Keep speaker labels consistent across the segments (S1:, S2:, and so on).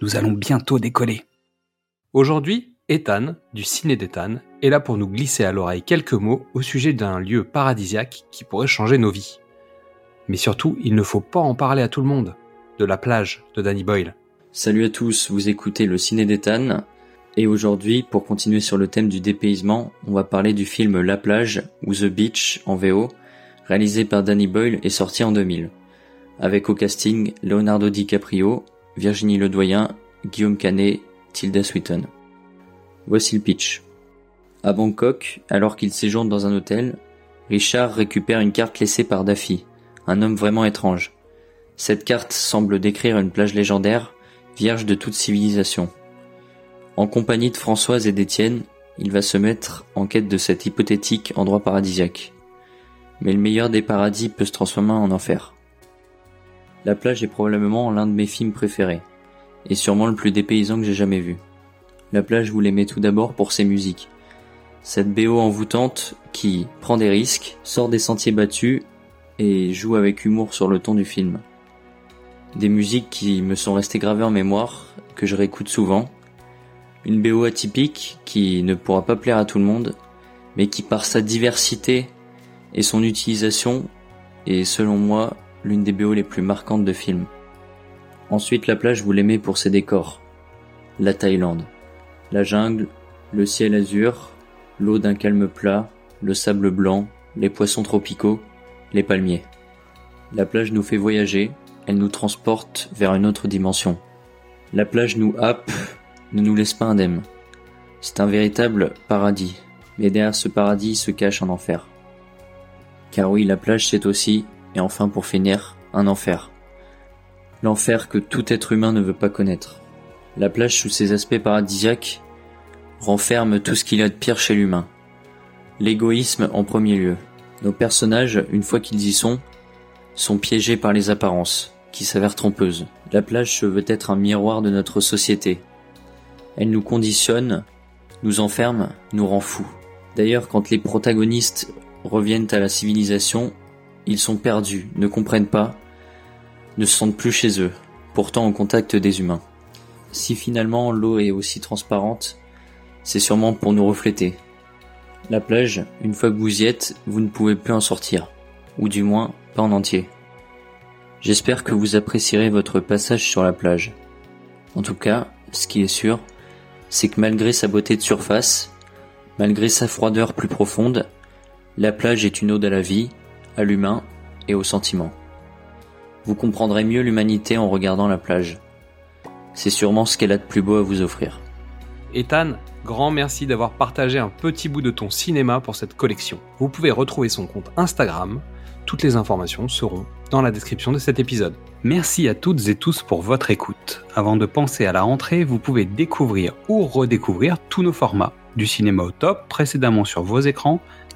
S1: nous allons bientôt décoller. Aujourd'hui, Ethan, du Ciné d'Ethan, est là pour nous glisser à l'oreille quelques mots au sujet d'un lieu paradisiaque qui pourrait changer nos vies. Mais surtout, il ne faut pas en parler à tout le monde. De la plage de Danny Boyle.
S2: Salut à tous, vous écoutez le Ciné d'Ethan. Et aujourd'hui, pour continuer sur le thème du dépaysement, on va parler du film La plage ou The Beach en VO, réalisé par Danny Boyle et sorti en 2000. Avec au casting Leonardo DiCaprio, Virginie Ledoyen, Guillaume Canet, Tilda Swinton. Voici le pitch. À Bangkok, alors qu'il séjourne dans un hôtel, Richard récupère une carte laissée par Daffy, un homme vraiment étrange. Cette carte semble décrire une plage légendaire, vierge de toute civilisation. En compagnie de Françoise et d'Étienne, il va se mettre en quête de cet hypothétique endroit paradisiaque. Mais le meilleur des paradis peut se transformer en enfer. La plage est probablement l'un de mes films préférés, et sûrement le plus dépaysant que j'ai jamais vu. La plage vous l'aimez tout d'abord pour ses musiques. Cette BO envoûtante qui prend des risques, sort des sentiers battus et joue avec humour sur le ton du film. Des musiques qui me sont restées gravées en mémoire, que je réécoute souvent. Une BO atypique qui ne pourra pas plaire à tout le monde, mais qui par sa diversité et son utilisation est selon moi l'une des BO les plus marquantes de film. Ensuite, la plage, vous l'aimez pour ses décors. La Thaïlande. La jungle, le ciel azur, l'eau d'un calme plat, le sable blanc, les poissons tropicaux, les palmiers. La plage nous fait voyager, elle nous transporte vers une autre dimension. La plage nous happe, ne nous laisse pas indemnes. C'est un véritable paradis, mais derrière ce paradis se cache un enfer. Car oui, la plage c'est aussi et enfin pour finir, un enfer. L'enfer que tout être humain ne veut pas connaître. La plage sous ses aspects paradisiaques renferme tout ce qu'il y a de pire chez l'humain. L'égoïsme en premier lieu. Nos personnages, une fois qu'ils y sont, sont piégés par les apparences, qui s'avèrent trompeuses. La plage veut être un miroir de notre société. Elle nous conditionne, nous enferme, nous rend fous. D'ailleurs, quand les protagonistes reviennent à la civilisation, ils sont perdus, ne comprennent pas, ne se sentent plus chez eux, pourtant en contact des humains. Si finalement l'eau est aussi transparente, c'est sûrement pour nous refléter. La plage, une fois que vous y êtes, vous ne pouvez plus en sortir, ou du moins pas en entier. J'espère que vous apprécierez votre passage sur la plage. En tout cas, ce qui est sûr, c'est que malgré sa beauté de surface, malgré sa froideur plus profonde, la plage est une ode à la vie, à l'humain et aux sentiments. Vous comprendrez mieux l'humanité en regardant la plage. C'est sûrement ce qu'elle a de plus beau à vous offrir.
S1: Ethan, grand merci d'avoir partagé un petit bout de ton cinéma pour cette collection. Vous pouvez retrouver son compte Instagram. Toutes les informations seront dans la description de cet épisode. Merci à toutes et tous pour votre écoute. Avant de penser à la rentrée, vous pouvez découvrir ou redécouvrir tous nos formats. Du cinéma au top précédemment sur vos écrans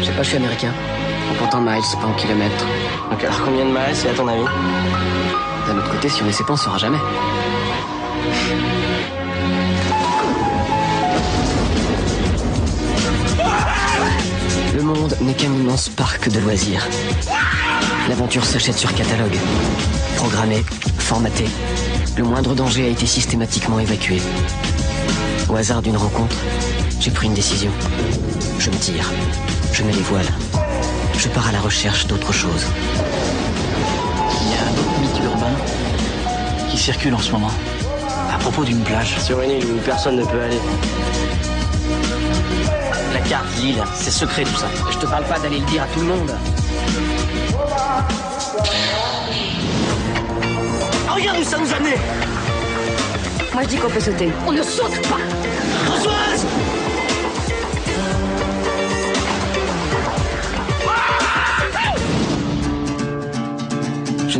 S3: Je sais pas, je suis américain. On compte en miles, pas en kilomètres.
S4: Donc alors combien de miles c'est à ton avis
S3: D'un autre côté, si on essaie pas, on saura jamais. Le monde n'est qu'un immense parc de loisirs. L'aventure s'achète sur catalogue. Programmé, formaté, Le moindre danger a été systématiquement évacué. Au hasard d'une rencontre, j'ai pris une décision. Je me tire. Je mets les voiles. Je pars à la recherche d'autre chose.
S5: Il y a un autre mythe urbain qui circule en ce moment. À propos d'une plage.
S4: Sur une île où personne ne peut aller.
S5: La carte, l'île, c'est secret tout ça.
S3: Je te parle pas d'aller le dire à tout le monde.
S5: Oh, regarde où ça nous a amené
S6: Moi je dis qu'on peut sauter.
S7: On ne saute pas
S5: Françoise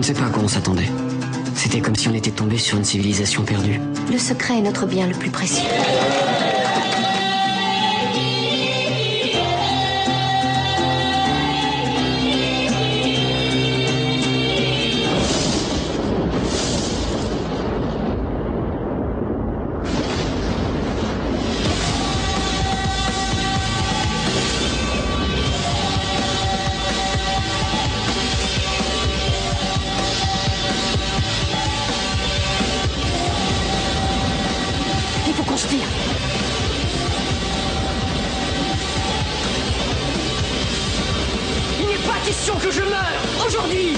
S3: ne sais pas à quoi on s'attendait. C'était comme si on était tombé sur une civilisation perdue.
S6: Le secret est notre bien le plus précieux.
S7: Question que je meure aujourd'hui